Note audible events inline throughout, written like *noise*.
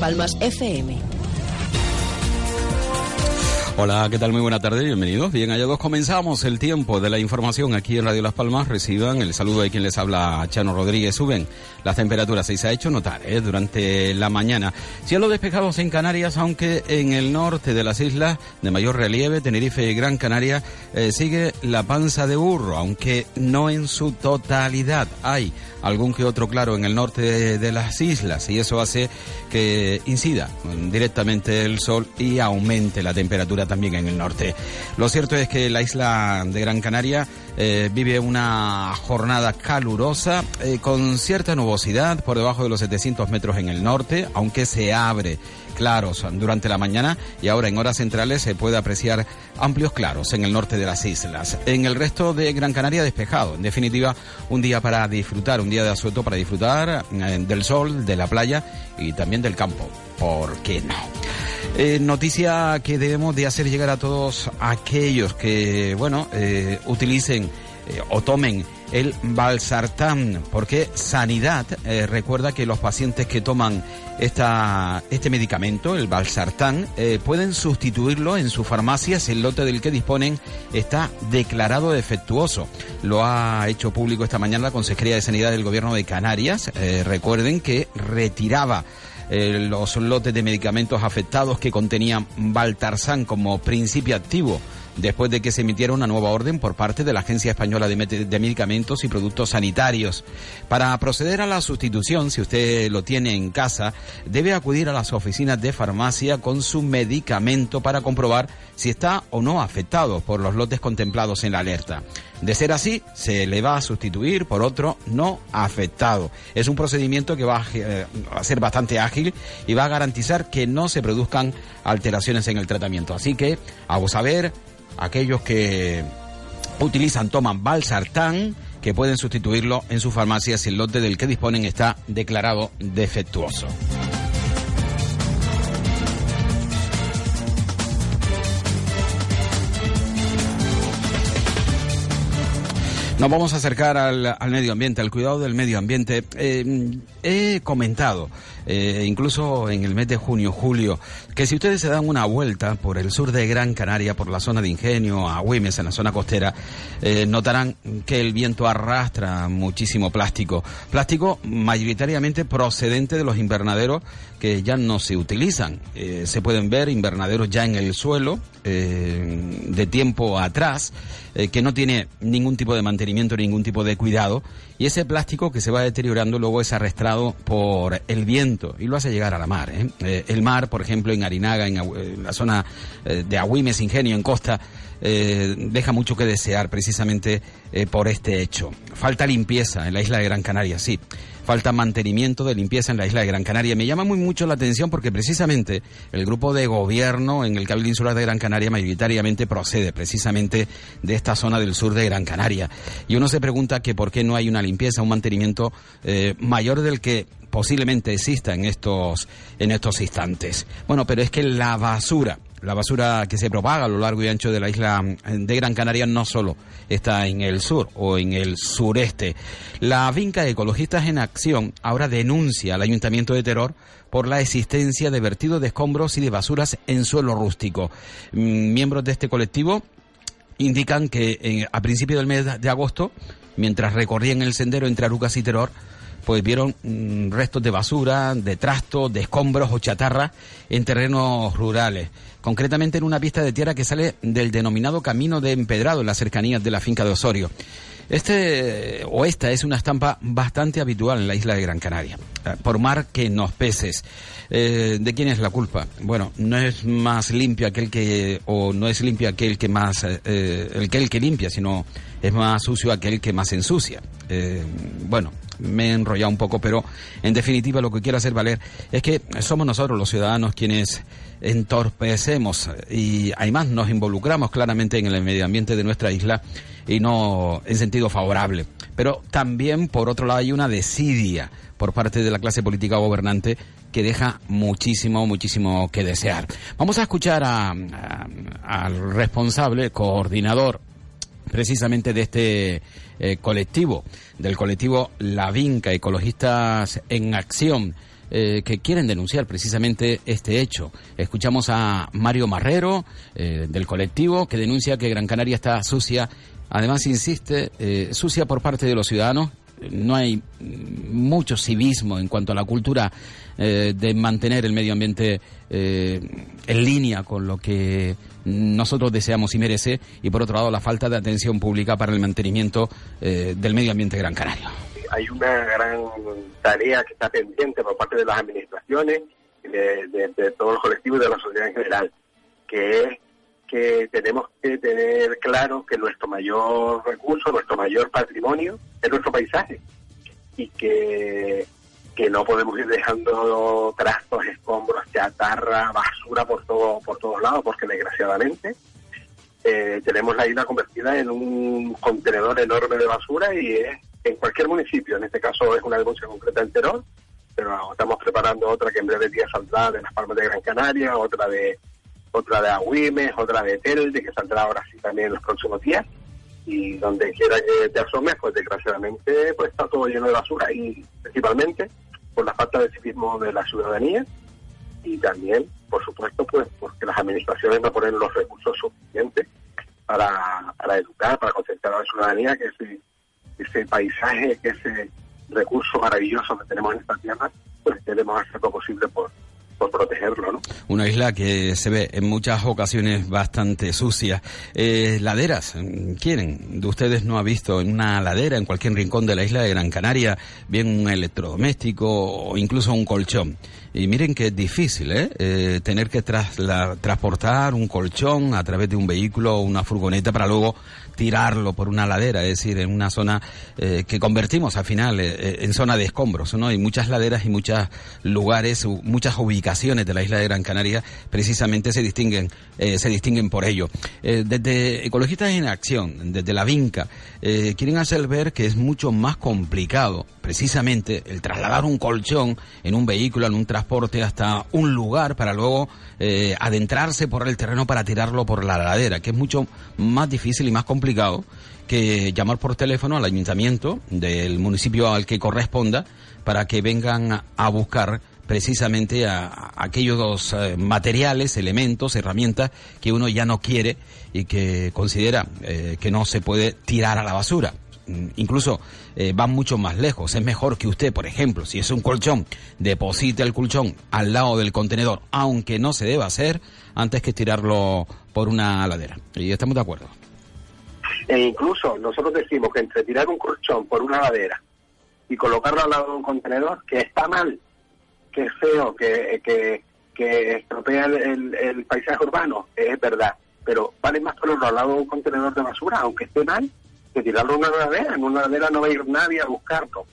Palmas FM. Hola, ¿qué tal? Muy buena tarde, bienvenidos. Bien hallados, comenzamos el tiempo de la información aquí en Radio Las Palmas. Reciban el saludo de quien les habla, Chano Rodríguez. Suben las temperaturas, y se ha hecho notar ¿eh? durante la mañana. Cielos despejados en Canarias, aunque en el norte de las islas de mayor relieve, Tenerife y Gran Canaria, eh, sigue la panza de burro, aunque no en su totalidad. Hay algún que otro claro en el norte de, de las islas y eso hace que incida directamente el sol y aumente la temperatura también en el norte. Lo cierto es que la isla de Gran Canaria eh, vive una jornada calurosa eh, con cierta nubosidad por debajo de los 700 metros en el norte, aunque se abre claros durante la mañana y ahora en horas centrales se puede apreciar amplios claros en el norte de las islas. En el resto de Gran Canaria despejado. En definitiva, un día para disfrutar, un día de asueto para disfrutar eh, del sol, de la playa y también del campo. ¿Por qué no? Eh, noticia que debemos de hacer llegar a todos aquellos que, bueno, eh, utilicen eh, o tomen el valsartán, porque Sanidad recuerda que los pacientes que toman esta, este medicamento, el valsartán, eh, pueden sustituirlo en su farmacia si el lote del que disponen está declarado defectuoso. Lo ha hecho público esta mañana la Consejería de Sanidad del Gobierno de Canarias. Recuerden que retiraba eh, los lotes de medicamentos afectados que contenían Valtarzán como principio activo después de que se emitiera una nueva orden por parte de la Agencia Española de, Medicamentos y Productos Sanitarios. Para proceder a la sustitución, si usted lo tiene en casa, debe acudir a las oficinas de farmacia con su medicamento para comprobar si está o no afectado por los lotes contemplados en la alerta. De ser así, se le va a sustituir por otro no afectado. Es un procedimiento que va a, eh, a ser bastante ágil y va a garantizar que no se produzcan alteraciones en el tratamiento. Así que, hago saber aquellos que utilizan, toman Valsartán, que pueden sustituirlo en su farmacia si el lote del que disponen está declarado defectuoso. Nos vamos a acercar al, al medio ambiente, al cuidado del medio ambiente. Eh, he comentado, eh, incluso en el mes de junio, julio, que si ustedes se dan una vuelta por el sur de Gran Canaria, por la zona de Ingenio, a Güemes, en la zona costera, eh, notarán que el viento arrastra muchísimo plástico. Plástico mayoritariamente procedente de los invernaderos que ya no se utilizan. Eh, se pueden ver invernaderos ya en el suelo, eh, de tiempo atrás, eh, que no tiene ningún tipo de mantenimiento, ningún tipo de cuidado, y ese plástico que se va deteriorando luego es arrastrado por el viento y lo hace llegar a la mar. el mar, por ejemplo, en Arinaga, en, en la zona de Agüimes, Ingenio, en Costa, eh, deja mucho que desear precisamente eh, por este hecho. Falta limpieza en la isla de Gran Canaria, sí. Falta mantenimiento de limpieza en la isla de Gran Canaria. Me llama muy mucho la atención porque precisamente el grupo de gobierno en el Cabildo Insular de Gran Canaria mayoritariamente procede precisamente de esta zona del sur de Gran Canaria. Y uno se pregunta que por qué no hay una limpieza, un mantenimiento eh, mayor del que posiblemente exista en estos, en estos instantes. Bueno, pero es que la basura, la basura que se propaga a lo largo y ancho de la isla de Gran Canaria no solo está en el sur o en el sureste. La finca de Ecologistas en Acción ahora denuncia al Ayuntamiento de Terror por la existencia de vertidos de escombros y de basuras en suelo rústico. Mm, Miembros de este colectivo indican que eh, a principios del mes de agosto, mientras recorrían el sendero entre Arucas y Terror, pues vieron mm, restos de basura, de trastos, de escombros o chatarra en terrenos rurales. Concretamente en una pista de tierra que sale del denominado Camino de Empedrado en las cercanías de la finca de Osorio. Este o esta es una estampa bastante habitual en la isla de Gran Canaria. Eh, Por mar que nos peces. Eh, ¿De quién es la culpa? Bueno, no es más limpio aquel que, o no es limpio aquel que más, eh, eh, el que el que limpia, sino es más sucio aquel que más ensucia. Eh, bueno, me he enrollado un poco, pero en definitiva lo que quiero hacer valer es que somos nosotros los ciudadanos quienes entorpecemos y además nos involucramos claramente en el medio ambiente de nuestra isla y no en sentido favorable. Pero también, por otro lado, hay una desidia por parte de la clase política gobernante que deja muchísimo, muchísimo que desear. Vamos a escuchar a- al responsable, coordinador precisamente de este eh, colectivo, del colectivo La Vinca, Ecologistas en Acción. Eh, que quieren denunciar precisamente este hecho. Escuchamos a Mario Marrero eh, del colectivo que denuncia que Gran Canaria está sucia. Además, insiste, sucia por parte de los ciudadanos no hay mucho civismo en cuanto a la cultura eh, de mantener el medio ambiente eh, en línea con lo que nosotros deseamos y merece, y por otro lado la falta de atención pública para el mantenimiento eh, del medio ambiente Gran Canario. Hay una gran tarea que está pendiente por parte de las administraciones, de, de, de todos los colectivos y de la sociedad en general, que es que tenemos que tener claro que nuestro mayor recurso, nuestro mayor patrimonio es nuestro paisaje y que, que no podemos ir dejando trastos, escombros, chatarra, basura por todo por todos lados, porque desgraciadamente eh, tenemos la isla convertida en un contenedor enorme de basura y es en cualquier municipio, en este caso es una denuncia concreta en Terón, pero estamos preparando otra que en breve día saldrá de las Palmas de Gran Canaria, otra de otra de Agüimes, otra de Telde, que saldrá ahora sí también en los próximos días. Y donde quiera que te asomes, pues desgraciadamente pues está todo lleno de basura y principalmente por la falta de civismo de la ciudadanía y también, por supuesto, pues porque las administraciones no ponen los recursos suficientes para, educar, para concentrar a la ciudadanía que ese, ese paisaje, que ese recurso maravilloso que tenemos en esta tierra, pues debemos hacer lo posible por, por protegerlo, ¿no? Una isla que se ve en muchas ocasiones bastante sucia. Eh, laderas, ¿quién de ustedes no ha visto en una ladera, en cualquier rincón de la isla de Gran Canaria, bien un electrodoméstico o incluso un colchón? Y miren que es difícil, ¿eh? eh tener que transportar un colchón a través de un vehículo o una furgoneta para luego tirarlo por una ladera, es decir, en una zona eh, que convertimos al final eh, eh, en zona de escombros, ¿no? Hay muchas laderas y muchos lugares, muchas ubicaciones de la isla de Gran Canaria precisamente se distinguen, se distinguen por ello. desde Ecologistas en Acción, desde la Vinca, quieren hacer ver que es mucho más complicado precisamente el trasladar un colchón en un vehículo, en un transporte hasta un lugar para luego adentrarse por el terreno para tirarlo por la ladera, que es mucho más difícil y más complicado que llamar por teléfono al ayuntamiento del municipio al que corresponda para que vengan a buscar precisamente a, aquellos eh, materiales, elementos, herramientas que uno ya no quiere y que considera eh, que no se puede tirar a la basura. Mm, incluso eh, van mucho más lejos. Es mejor que usted, por ejemplo, si es un colchón, deposite el colchón al lado del contenedor, aunque no se deba hacer, antes que tirarlo por una ladera. Y estamos de acuerdo. E incluso nosotros decimos que entre tirar un colchón por una ladera y colocarlo al lado de un contenedor, que está mal, que es feo, que, que, estropea el, paisaje urbano, es verdad, pero vale más ponerlo al lado de un contenedor de basura, aunque esté mal, que tirarlo en una ladera. En una ladera no va a ir nadie a buscarlo.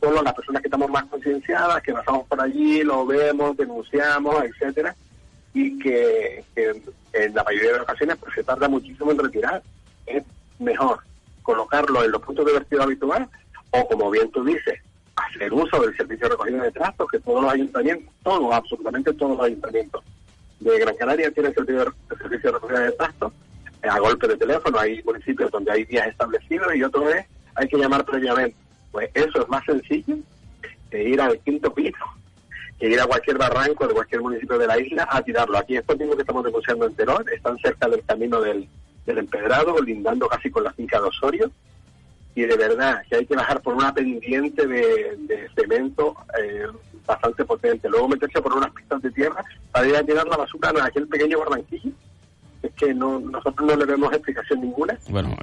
Solo las personas que estamos más concienciadas, que pasamos por allí, lo vemos, denunciamos, etcétera, y que, en la mayoría de las ocasiones pues se tarda muchísimo en retirar mejor colocarlo en los puntos de vertido habitual o, como bien tú dices, hacer uso del servicio de recogida de trastos que todos los ayuntamientos, todos, absolutamente todos los ayuntamientos de Gran Canaria tienen servicio, servicio de recogida de trastos eh, a golpe de teléfono. Hay municipios donde hay días establecidos y otro es hay que llamar previamente. Pues eso es más sencillo que ir al quinto piso, que ir a cualquier barranco de cualquier municipio de la isla a tirarlo. Aquí estos mismos que estamos denunciando en Terón están cerca del camino del, del empedrado, lindando casi con la finca de Osorio, y de verdad que hay que bajar por una pendiente de, cemento eh, bastante potente, luego meterse por unas pistas de tierra para ir a llenar la basura en aquel pequeño barranquillo es que no, nosotros no le vemos explicación ninguna. Bueno,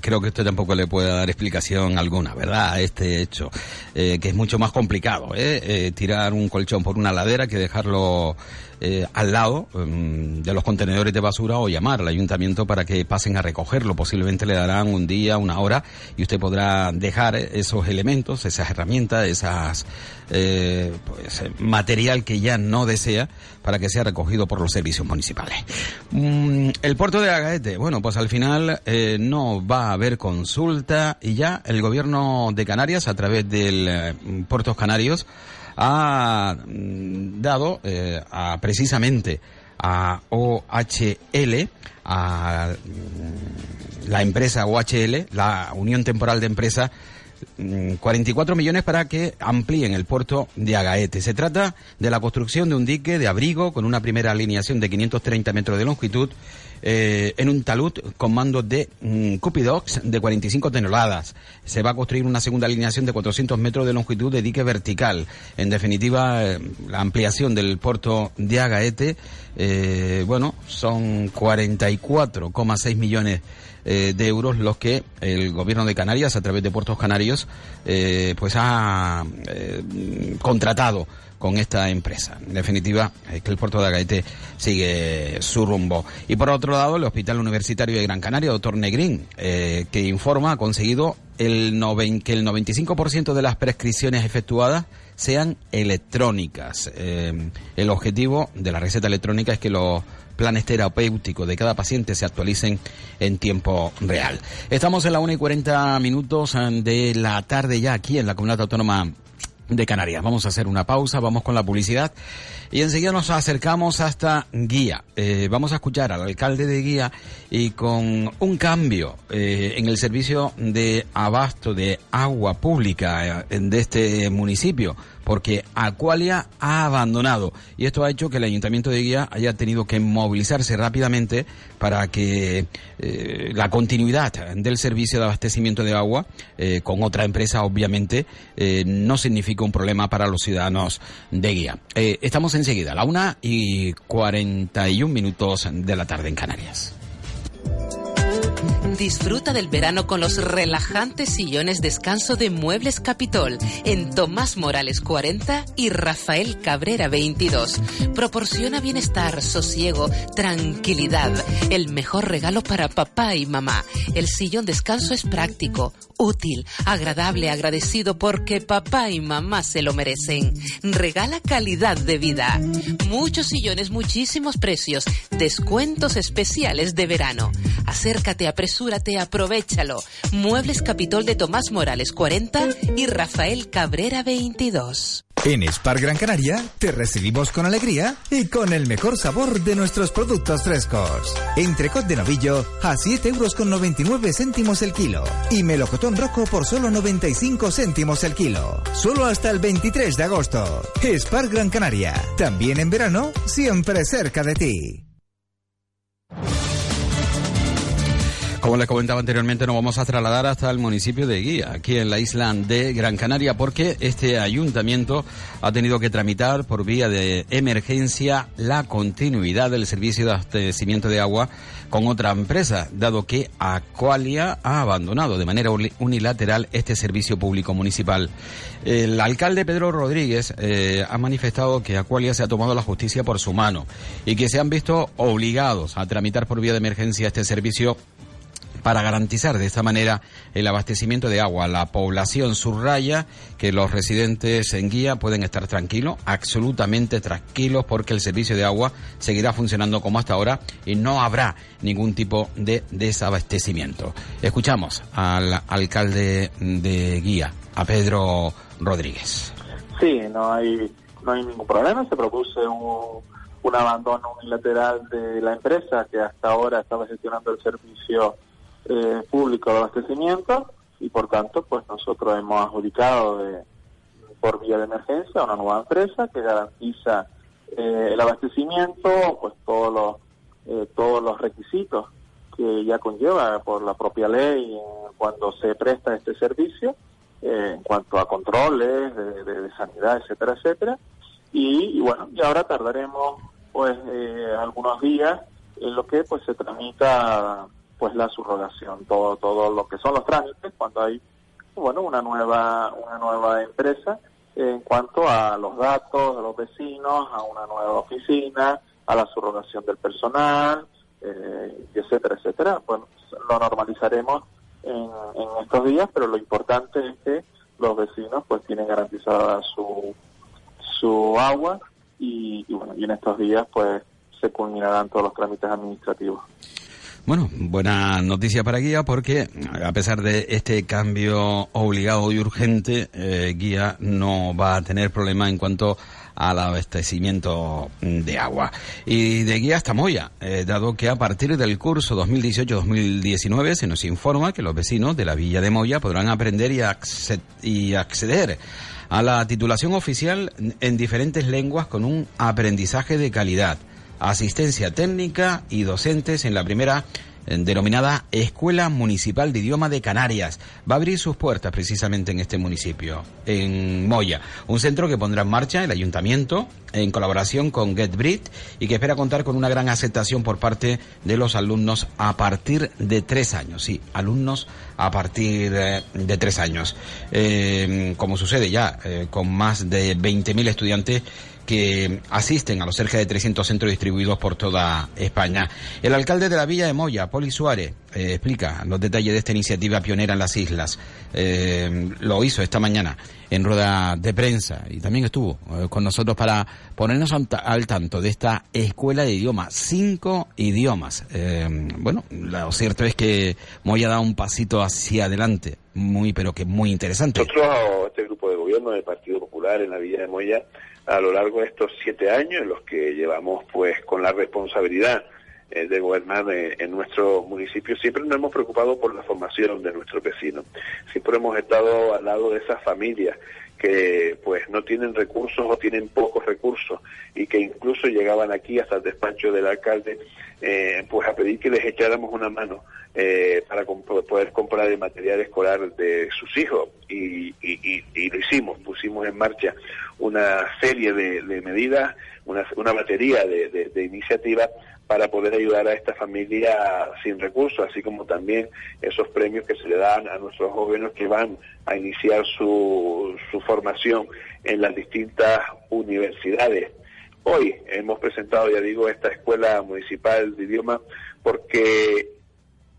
creo que usted tampoco le puede dar explicación alguna, ¿verdad? A este hecho, eh, que es mucho más complicado, ¿eh? ¿eh? Tirar un colchón por una ladera que dejarlo eh, al lado em, de los contenedores de basura o llamar al ayuntamiento para que pasen a recogerlo. Posiblemente le darán un día, una hora y usted podrá dejar esos elementos, esas herramientas, esas eh, pues, material que ya no desea para que sea recogido por los servicios municipales. Mm, el puerto de Agaete, bueno, pues al final eh, no va a haber consulta y ya el gobierno de Canarias a través del eh, Puertos Canarios ha mm, dado eh, a, precisamente a OHL, a mm, la empresa OHL, la Unión Temporal de Empresas, 44 mm, millones para que amplíen el puerto de Agaete. Se trata de la construcción de un dique de abrigo con una primera alineación de 530 metros de longitud eh, en un talud con mando de mm, Cupidox de 45 toneladas. Se va a construir una segunda alineación de 400 metros de longitud de dique vertical. En definitiva, eh, la ampliación del puerto de Agaete, eh, bueno, son 44,6 millones de euros los que el gobierno de Canarias, a través de Puertos Canarios, pues ha contratado con esta empresa. En definitiva, que el puerto de Agaete sigue su rumbo. Y por otro lado, el Hospital Universitario de Gran Canaria, doctor Negrín, que informa, ha conseguido el que el 95% de las prescripciones efectuadas sean electrónicas. el objetivo de la receta electrónica es que los planes terapéuticos de cada paciente se actualicen en tiempo real. Estamos en la 1 y 40 minutos eh, de la tarde ya aquí en la Comunidad Autónoma de Canarias. Vamos a hacer una pausa, vamos con la publicidad y enseguida nos acercamos hasta Guía. Eh, vamos a escuchar al alcalde de Guía y con un cambio eh, en el servicio de abasto de agua pública de este municipio porque Aqualia ha abandonado y esto ha hecho que el Ayuntamiento de Guía haya tenido que movilizarse rápidamente para que eh, la continuidad del servicio de abastecimiento de agua eh, con otra empresa obviamente eh, no signifique un problema para los ciudadanos de Guía. estamos enseguida a la una y 41 minutos de la tarde en Canarias. Disfruta del verano con los relajantes sillones descanso de Muebles Capitol en Tomás Morales 40 y Rafael Cabrera 22. Proporciona bienestar, sosiego, tranquilidad. El mejor regalo para papá y mamá. El sillón descanso es práctico, útil, agradable, agradecido porque papá y mamá se lo merecen. Regala calidad de vida. Muchos sillones, muchísimos precios. Descuentos especiales de verano. Acércate, apresúrate, aprovechalo. Muebles Capitol de Tomás Morales 40 y Rafael Cabrera 22. En Spar Gran Canaria te recibimos con alegría y con el mejor sabor de nuestros productos frescos. Entrecot de novillo a 7 euros con 99 céntimos el kilo y melocotón rojo por solo 95 céntimos el kilo. Solo hasta el 23 de agosto. Spar Gran Canaria. También en verano, siempre cerca de ti. Como les comentaba anteriormente, nos vamos a trasladar hasta el municipio de Guía, aquí en la isla de Gran Canaria, porque este ayuntamiento ha tenido que tramitar por vía de emergencia la continuidad del servicio de abastecimiento de agua con otra empresa, dado que Aqualia ha abandonado de manera unilateral este servicio público municipal. El alcalde Pedro Rodríguez eh, ha manifestado que Aqualia se ha tomado la justicia por su mano y que se han visto obligados a tramitar por vía de emergencia este servicio para garantizar de esta manera el abastecimiento de agua. La población subraya que los residentes en guía pueden estar tranquilos, absolutamente tranquilos, porque el servicio de agua seguirá funcionando como hasta ahora y no habrá ningún tipo de desabastecimiento. Escuchamos al alcalde de guía, a Pedro Rodríguez. Sí, no hay, no hay ningún problema. Se propuso un, un abandono unilateral de la empresa que hasta ahora estaba gestionando el servicio eh, público de abastecimiento y por tanto pues nosotros hemos adjudicado de, por vía de emergencia a una nueva empresa que garantiza eh, el abastecimiento pues todos los eh, todos los requisitos que ya conlleva por la propia ley cuando se presta este servicio en cuanto a controles de, sanidad etcétera etcétera. Y, y, bueno y ahora tardaremos pues algunos días en lo que pues se tramita pues la subrogación, todo todo lo que son los trámites cuando hay bueno una nueva una nueva empresa en cuanto a los datos de los vecinos, a una nueva oficina, a la subrogación del personal, eh, etcétera, etcétera. Bueno, lo normalizaremos en, estos días, pero lo importante es que los vecinos pues tienen garantizada su su agua y, y bueno y en estos días pues se culminarán todos los trámites administrativos. Bueno, buena noticia para Guía porque a pesar de este cambio obligado y urgente, eh, Guía no va a tener problema en cuanto al abastecimiento de agua. Y de Guía hasta Moya, eh, dado que a partir del curso 2018-2019 se nos informa que los vecinos de la villa de Moya podrán aprender y, y acceder a la titulación oficial en diferentes lenguas con un aprendizaje de calidad asistencia técnica y docentes en la primera eh, denominada Escuela Municipal de Idioma de Canarias. Va a abrir sus puertas precisamente en este municipio, en Moya, un centro que pondrá en marcha el ayuntamiento en colaboración con GetBrit y que espera contar con una gran aceptación por parte de los alumnos a partir de tres años. Sí, alumnos a partir eh, de, tres años. Eh, como sucede ya con más de 20.000 estudiantes que asisten a los cerca de 300 centros distribuidos por toda España. El alcalde de la Villa de Moya, Poli Suárez, eh, explica los detalles de esta iniciativa pionera en las islas. Eh, lo hizo esta mañana en rueda de prensa y también estuvo eh, con nosotros para ponernos al, tanto de esta escuela de idiomas, cinco idiomas. bueno, lo cierto es que Moya da un pasito hacia adelante, muy pero que muy interesante. Nosotros, este grupo de gobierno del Partido Popular en la Villa de Moya, a lo largo de estos siete años en los que llevamos pues con la responsabilidad eh, de gobernar eh, en nuestro municipio, siempre nos hemos preocupado por la formación de nuestros vecinos. Siempre hemos estado al lado de esas familias que pues no tienen recursos o tienen pocos recursos y que incluso llegaban aquí hasta el despacho del alcalde eh, pues a pedir que les echáramos una mano eh, para poder comprar el material escolar de sus hijos. Y, lo hicimos, pusimos en marcha una serie de, medidas, una, una batería de, de iniciativas para poder ayudar a esta familia sin recursos, así como también esos premios que se le dan a nuestros jóvenes que van a iniciar su, su formación en las distintas universidades. Hoy hemos presentado, ya digo, esta Escuela Municipal de Idioma porque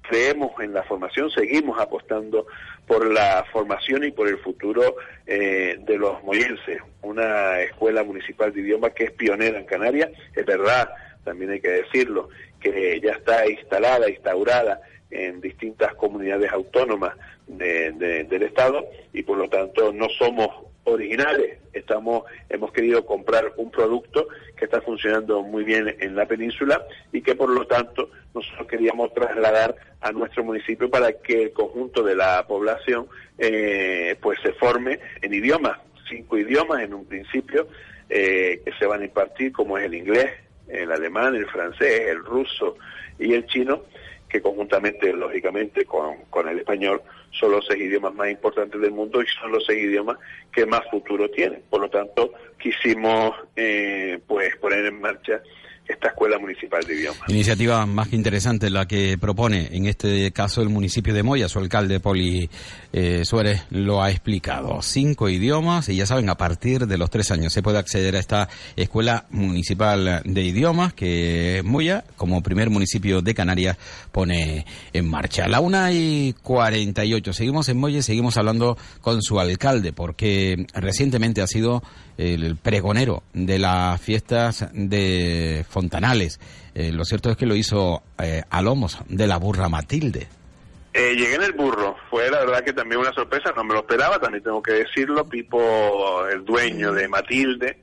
creemos en la formación, seguimos apostando por la formación y por el futuro eh, de los moyenses. Una escuela municipal de idioma que es pionera en Canarias, es verdad, también hay que decirlo, que ya está instalada, instaurada en distintas comunidades autónomas del Estado y por lo tanto no somos originales. Estamos, hemos querido comprar un producto que está funcionando muy bien en la península y que por lo tanto nosotros queríamos trasladar a nuestro municipio para que el conjunto de la población eh, pues se forme en idiomas, cinco idiomas en un principio eh, que se van a impartir como es el inglés, el alemán, el francés, el ruso y el chino, que conjuntamente, lógicamente, con, con el español, son los seis idiomas más importantes del mundo y son los seis idiomas que más futuro tienen. Por lo tanto, quisimos eh, pues poner en marcha esta Escuela Municipal de Idiomas. Iniciativa más que interesante la que propone, en este caso, el municipio de Moya. Su alcalde, Poli eh, Suárez, lo ha explicado. Cinco idiomas y ya saben, a partir de los tres años se puede acceder a esta Escuela Municipal de Idiomas que Moya, como primer municipio de Canarias, pone en marcha. La una y cuarenta y ocho. Seguimos en Moya y seguimos hablando con su alcalde porque recientemente ha sido el pregonero de las fiestas de Fontanales. Eh, lo cierto es que lo hizo eh, a lomos de la burra Matilde. Eh, llegué en el burro, fue la verdad que también una sorpresa, no me lo esperaba, también tengo que decirlo, Pipo, el dueño de Matilde,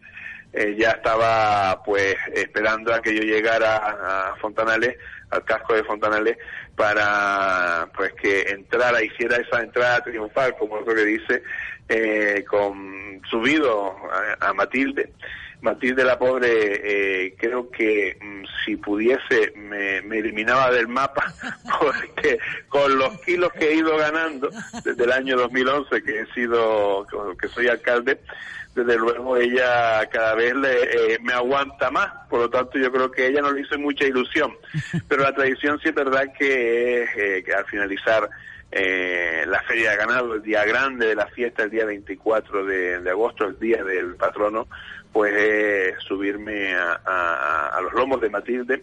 ya estaba pues esperando a que yo llegara a Fontanales, al casco de Fontanales, para pues que entrara, hiciera esa entrada triunfal, como es lo que dice, eh, con subido a, Matilde. Matilde la pobre, eh, creo que mm, si pudiese me, eliminaba del mapa *laughs* porque con los kilos que he ido ganando desde el año 2011 que he sido, que soy alcalde, desde luego ella cada vez le, eh, me aguanta más, por lo tanto yo creo que ella no le hizo mucha ilusión, pero la tradición sí es verdad que, eh, al finalizar eh, la Feria de Ganado, el día grande de la fiesta, el día 24 de, agosto, el día del patrono, pues subirme a, los lomos de Matilde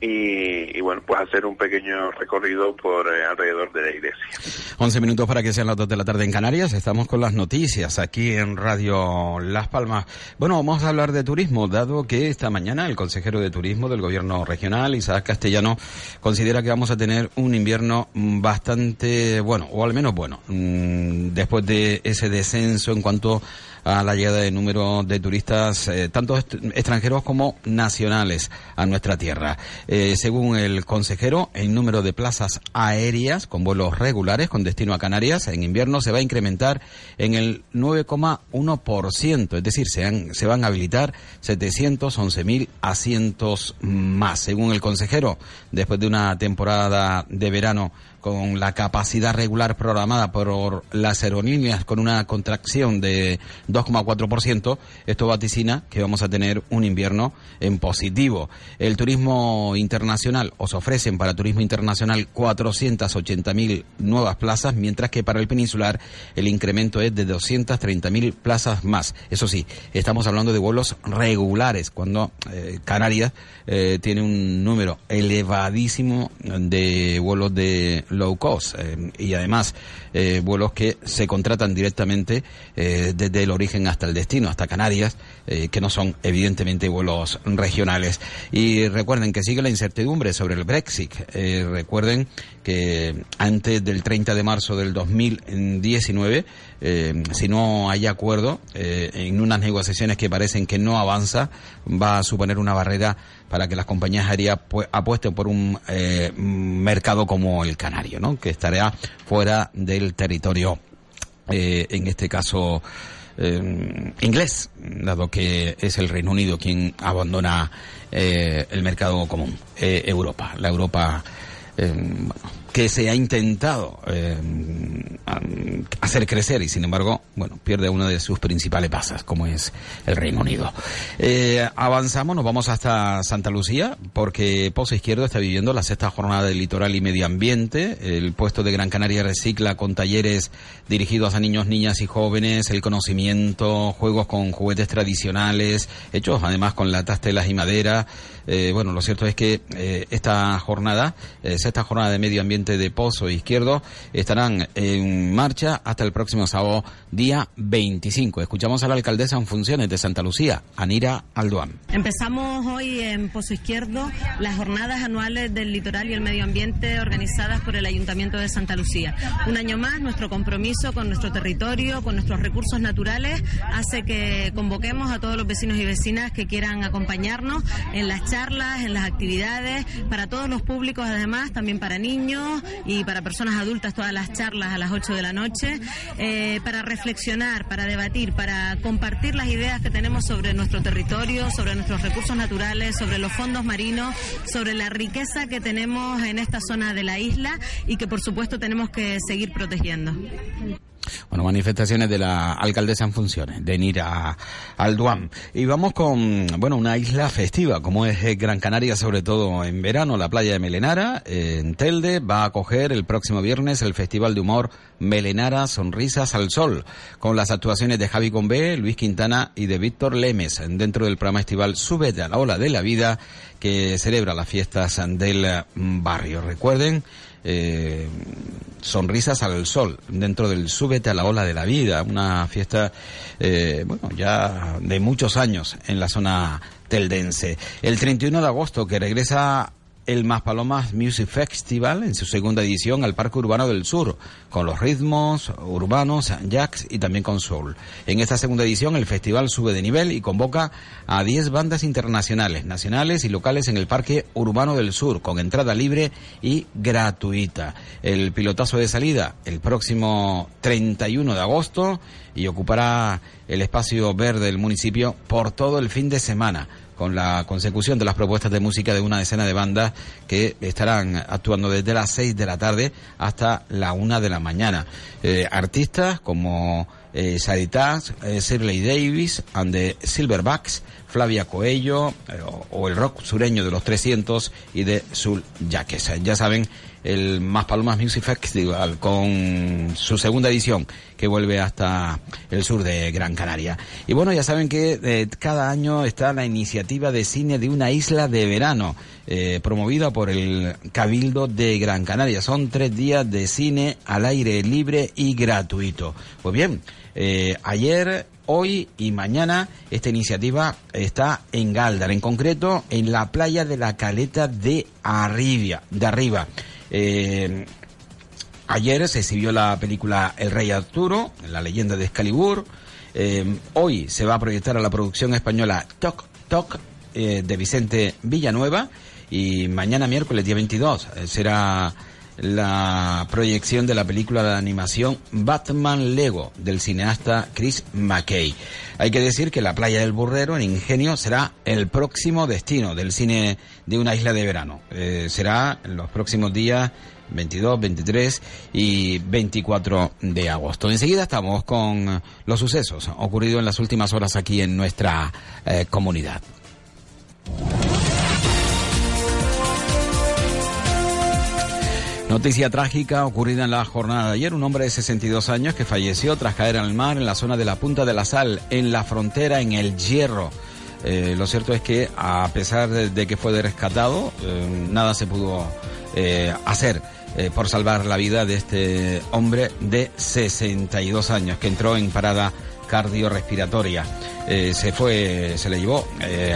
y, bueno, pues hacer un pequeño recorrido por eh, alrededor de la iglesia. 11 minutos para que sean las 2 de la tarde en Canarias. Estamos con las noticias aquí en Radio Las Palmas. Bueno, vamos a hablar de turismo, dado que esta mañana el consejero de turismo del gobierno regional, Isaac Castellano, considera que vamos a tener un invierno bastante bueno, o al menos bueno, mm, después de ese descenso en cuanto a la llegada de número de turistas, eh, tanto extranjeros como nacionales, a nuestra tierra. Eh, según el consejero, el número de plazas aéreas con vuelos regulares con destino a Canarias en invierno se va a incrementar en el 9,1%, es decir, se, se van a habilitar 711.000 asientos más. Según el consejero, después de una temporada de verano con la capacidad regular programada por las aerolíneas con una contracción de 2,4%, esto vaticina que vamos a tener un invierno en positivo. El turismo internacional, os ofrecen para turismo internacional 480.000 nuevas plazas, mientras que para el peninsular el incremento es de 230.000 plazas más. Eso sí, estamos hablando de vuelos regulares, cuando eh, Canarias eh, tiene un número elevadísimo de vuelos de low cost eh, y además eh, vuelos que se contratan directamente eh, desde el origen hasta el destino, hasta Canarias, que no son evidentemente vuelos regionales. Y recuerden que sigue la incertidumbre sobre el Brexit. recuerden que antes del 30 de marzo del 2019, si no hay acuerdo en unas negociaciones que parecen que no avanza, va a suponer una barrera para que las compañías aéreas apuesten por un eh, mercado como el canario, ¿no? que estará fuera del territorio, eh, en este caso, eh, inglés, dado que es el Reino Unido quien abandona el mercado común, Europa, la Europa bueno, que se ha intentado eh, hacer crecer y sin embargo, bueno, pierde una de sus principales bases, como es el Reino Unido. Eh, avanzamos, nos vamos hasta Santa Lucía, porque Pozo Izquierdo está viviendo la sexta jornada del litoral y medio ambiente. El puesto de Gran Canaria recicla con talleres dirigidos a niños, niñas y jóvenes, el conocimiento, juegos con juguetes tradicionales, hechos además con latas, telas y madera. Eh, bueno, lo cierto es que esta jornada, sexta jornada de medio ambiente, de Pozo Izquierdo estarán en marcha hasta el próximo sábado, día 25. Escuchamos a la alcaldesa en funciones de Santa Lucía, Anira Alduán. Empezamos hoy en Pozo Izquierdo las jornadas anuales del litoral y el medio ambiente organizadas por el Ayuntamiento de Santa Lucía. Un año más, nuestro compromiso con nuestro territorio, con nuestros recursos naturales, hace que convoquemos a todos los vecinos y vecinas que quieran acompañarnos en las charlas, en las actividades, para todos los públicos además, también para niños y para personas adultas todas las charlas a las 8 de la noche, eh, para reflexionar, para debatir, para compartir las ideas que tenemos sobre nuestro territorio, sobre nuestros recursos naturales, sobre los fondos marinos, sobre la riqueza que tenemos en esta zona de la isla y que por supuesto tenemos que seguir protegiendo. Bueno, manifestaciones de la alcaldesa en funciones, de Nira Alduán. Y vamos con, bueno, una isla festiva, como es Gran Canaria, sobre todo en verano, la playa de Melenara, en Telde, va a acoger el próximo viernes el Festival de Humor Melenara Sonrisas al Sol, con las actuaciones de Javi Gombe, Luis Quintana y de Víctor Lemes, dentro del programa estival Súbete a la Ola de la Vida, que celebra las fiestas del barrio. Recuerden, eh, Sonrisas al Sol, dentro del Súbete a la Ola de la Vida, una fiesta, eh, bueno, ya de muchos años en la zona teldense. El 31 de agosto, que regresa el Maspalomas Music Festival en su segunda edición al Parque Urbano del Sur, con los ritmos urbanos, jazz y también con soul. En esta segunda edición el festival sube de nivel y convoca a 10 bandas internacionales, nacionales y locales en el Parque Urbano del Sur, con entrada libre y gratuita. El pilotazo de salida el próximo 31 de agosto y ocupará el espacio verde del municipio por todo el fin de semana con la consecución de las propuestas de música de una decena de bandas que estarán actuando desde las 6 de la tarde hasta la 1 de la mañana. Eh, artistas como eh, Saritas, eh, Shirley Davis and the Silverbacks, Flavia Coello eh, o, el rock sureño de los 300 y de Sul Yaques. Ya saben, el Más Palomas Music Festival con su segunda edición que vuelve hasta el sur de Gran Canaria. Y bueno, ya saben que eh, cada año está la iniciativa de cine de una isla de verano eh, promovida por el Cabildo de Gran Canaria. Son tres días de cine al aire libre y gratuito. Pues bien, eh, ayer hoy y mañana esta iniciativa está en Galdar, en concreto en la playa de la Caleta de Arriba. De arriba. Eh, ayer se exhibió la película El Rey Arturo, la leyenda de Excalibur. Eh, hoy se va a proyectar a la producción española Toc Toc eh, de Vicente Villanueva y mañana miércoles día 22 será la proyección de la película de animación Batman Lego del cineasta Chris McKay. Hay que decir que la playa del Burrero en Ingenio será el próximo destino del cine de una isla de verano. Eh, será en los próximos días 22, 23 y 24 de agosto. Enseguida estamos con los sucesos ocurridos en las últimas horas aquí en nuestra eh, comunidad. Noticia trágica ocurrida en la jornada de ayer. Un hombre de 62 años que falleció tras caer al mar en la zona de la Punta de la Sal, en la frontera, en el Hierro. Eh, lo cierto es que a pesar de, que fue rescatado, eh, nada se pudo eh, hacer por salvar la vida de este hombre de 62 años que entró en parada cardiorrespiratoria. se fue, se le llevó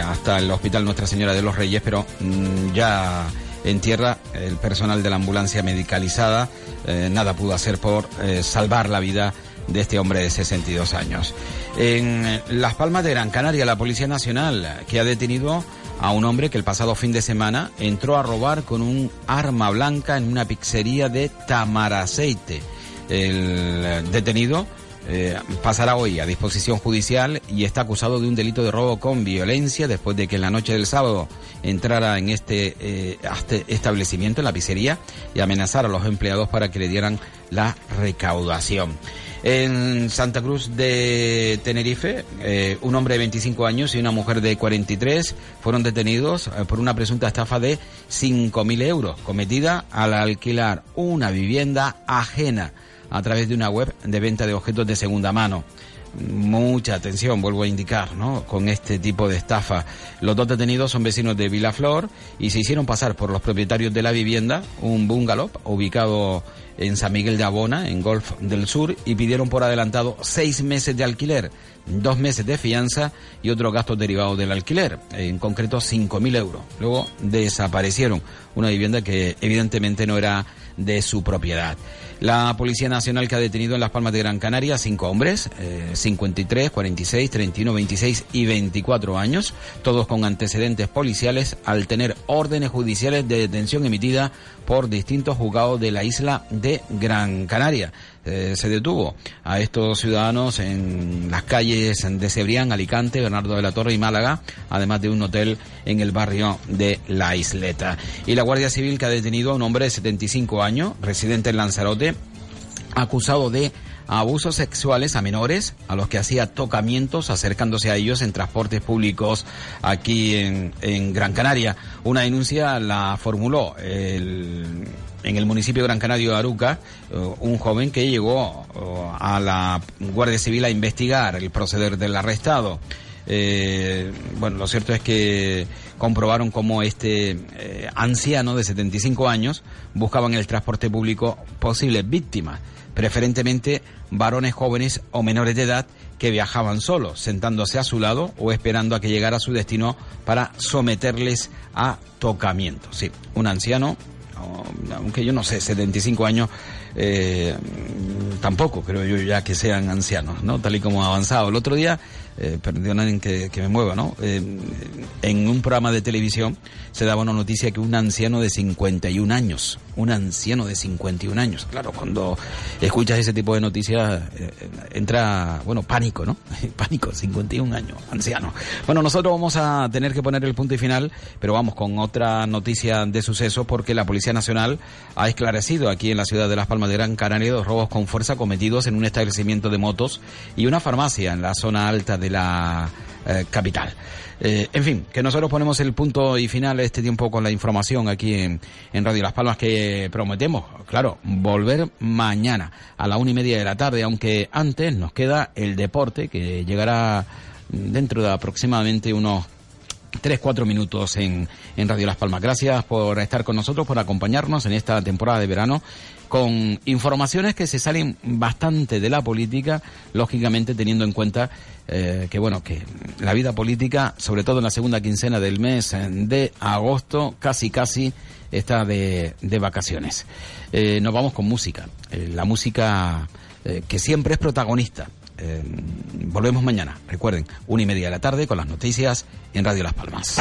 hasta el hospital Nuestra Señora de los Reyes, pero mm, ya en tierra el personal de la ambulancia medicalizada eh, nada pudo hacer por eh, salvar la vida de este hombre de 62 años. En Las Palmas de Gran Canaria, la Policía Nacional que ha detenido a un hombre que el pasado fin de semana entró a robar con un arma blanca en una pizzería de Tamaraceite. El detenido eh, pasará hoy a disposición judicial y está acusado de un delito de robo con violencia después de que en la noche del sábado entrara en este, eh, este establecimiento, en la pizzería, y amenazara a los empleados para que le dieran la recaudación. En Santa Cruz de Tenerife, eh, un hombre de 25 años y una mujer de 43 fueron detenidos por una presunta estafa de 5.000 euros cometida al alquilar una vivienda ajena a través de una web de venta de objetos de segunda mano. Mucha atención, vuelvo a indicar, ¿no? Con este tipo de estafa. Los dos detenidos son vecinos de Vilaflor y se hicieron pasar por los propietarios de la vivienda, un bungalow ubicado en San Miguel de Abona, en Golf del Sur, y pidieron por adelantado seis meses de alquiler, dos meses de fianza y otros gastos derivados del alquiler, en concreto 5.000 euros. Luego desaparecieron una vivienda que evidentemente no era de su propiedad. La Policía Nacional que ha detenido en Las Palmas de Gran Canaria cinco hombres, 53, 46, 31, 26 y 24 años, todos con antecedentes policiales al tener órdenes judiciales de detención emitida por distintos juzgados de la isla de Gran Canaria. Eh, se detuvo a estos ciudadanos en las calles de Cebrián, Alicante, Bernardo de la Torre y Málaga, además de un hotel en el barrio de La Isleta. Y la Guardia Civil que ha detenido a un hombre de 75 años, residente en Lanzarote, acusado de abusos sexuales a menores a los que hacía tocamientos acercándose a ellos en transportes públicos aquí en, en Gran Canaria. Una denuncia la formuló el, en el municipio de Gran Canaria de Aruca eh, un joven que llegó eh, a la Guardia Civil a investigar el proceder del arrestado. Eh, bueno, lo cierto es que comprobaron cómo este anciano de 75 años buscaba en el transporte público posibles víctimas preferentemente varones jóvenes o menores de edad que viajaban solos, sentándose a su lado o esperando a que llegara a su destino para someterles a tocamiento. Sí, un anciano, aunque yo no sé, 75 años, eh, tampoco creo yo ya que sean ancianos, ¿no? Tal y como ha avanzado. El otro día eh, perdonen que, me mueva, ¿no? Eh, en un programa de televisión se daba una noticia que un anciano de 51 años, un anciano de 51 años, claro, cuando escuchas ese tipo de noticias eh, entra, bueno, pánico, ¿no? *laughs* pánico, 51 años, anciano. Bueno, nosotros vamos a tener que poner el punto y final, pero vamos con otra noticia de suceso porque la Policía Nacional ha esclarecido aquí en la ciudad de Las Palmas de Gran Canaria dos robos con fuerza acometidos en un establecimiento de motos y una farmacia en la zona alta de la eh, capital. Eh, en fin, que nosotros ponemos el punto y final este tiempo con la información aquí en, en, Radio Las Palmas que prometemos, claro, volver mañana a la una y media de la tarde, aunque antes nos queda el deporte que llegará dentro de aproximadamente unos tres, cuatro minutos en, en Radio Las Palmas. Gracias por estar con nosotros, por acompañarnos en esta temporada de verano con informaciones que se salen bastante de la política, lógicamente teniendo en cuenta eh, que bueno que la vida política, sobre todo en la segunda quincena del mes de agosto, casi casi está de, de vacaciones. Eh, nos vamos con música, eh, la música que siempre es protagonista. Volvemos mañana, recuerden, una y media de la tarde con las noticias en Radio Las Palmas.